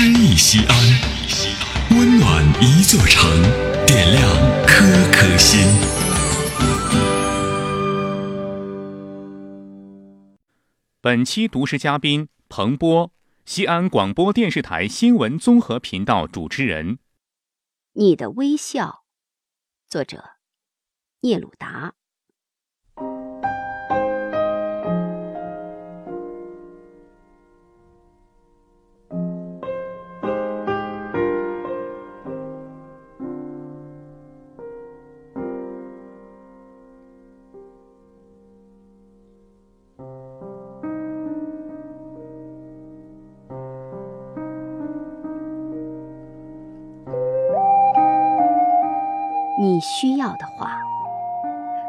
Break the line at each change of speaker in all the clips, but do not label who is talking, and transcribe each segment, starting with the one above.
诗意西安，温暖一座城，点亮颗颗心。
本期读诗嘉宾彭波，西安广播电视台新闻综合频道主持人。
你的微笑，作者聂鲁达。你需要的话，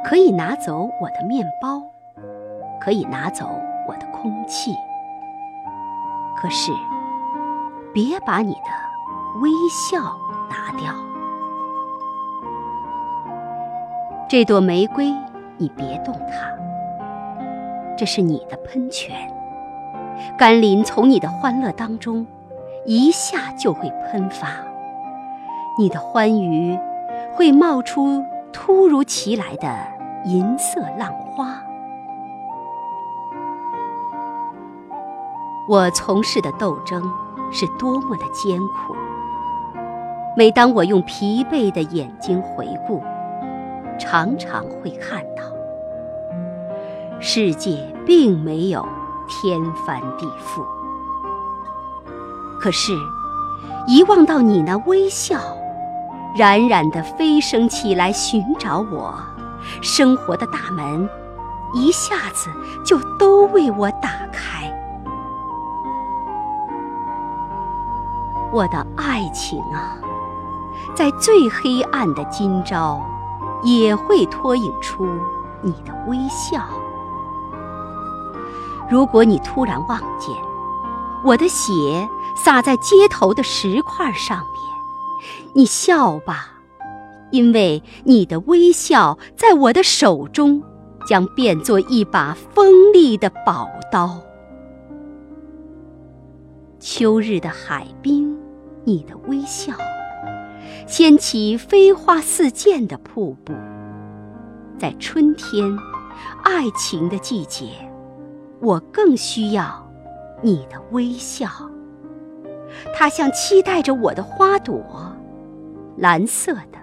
可以拿走我的面包，可以拿走我的空气，可是别把你的微笑拿掉。这朵玫瑰，你别动它，这是你的喷泉，甘霖从你的欢乐当中一下就会喷发，你的欢愉。会冒出突如其来的银色浪花。我从事的斗争是多么的艰苦。每当我用疲惫的眼睛回顾，常常会看到，世界并没有天翻地覆。可是，一望到你那微笑。冉冉的飞升起来，寻找我，生活的大门一下子就都为我打开。我的爱情啊，在最黑暗的今朝，也会脱颖出你的微笑。如果你突然望见我的血洒在街头的石块上面。你笑吧，因为你的微笑在我的手中将变作一把锋利的宝刀。秋日的海滨，你的微笑掀起飞花似箭的瀑布。在春天，爱情的季节，我更需要你的微笑。它像期待着我的花朵。蓝色的，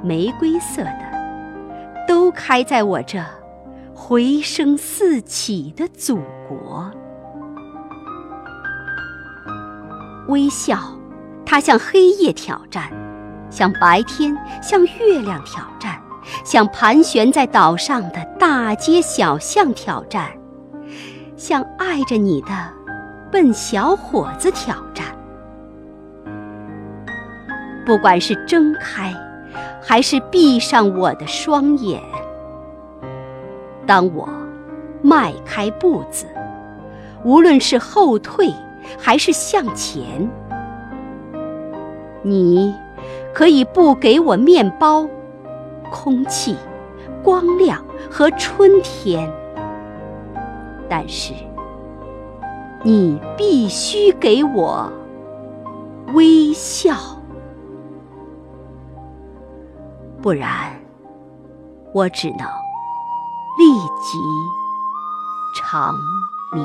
玫瑰色的，都开在我这回声四起的祖国。微笑，它向黑夜挑战，向白天，向月亮挑战，向盘旋在岛上的大街小巷挑战，向爱着你的笨小伙子挑战。不管是睁开，还是闭上我的双眼，当我迈开步子，无论是后退还是向前，你可以不给我面包、空气、光亮和春天，但是你必须给我微笑。不然，我只能立即长眠。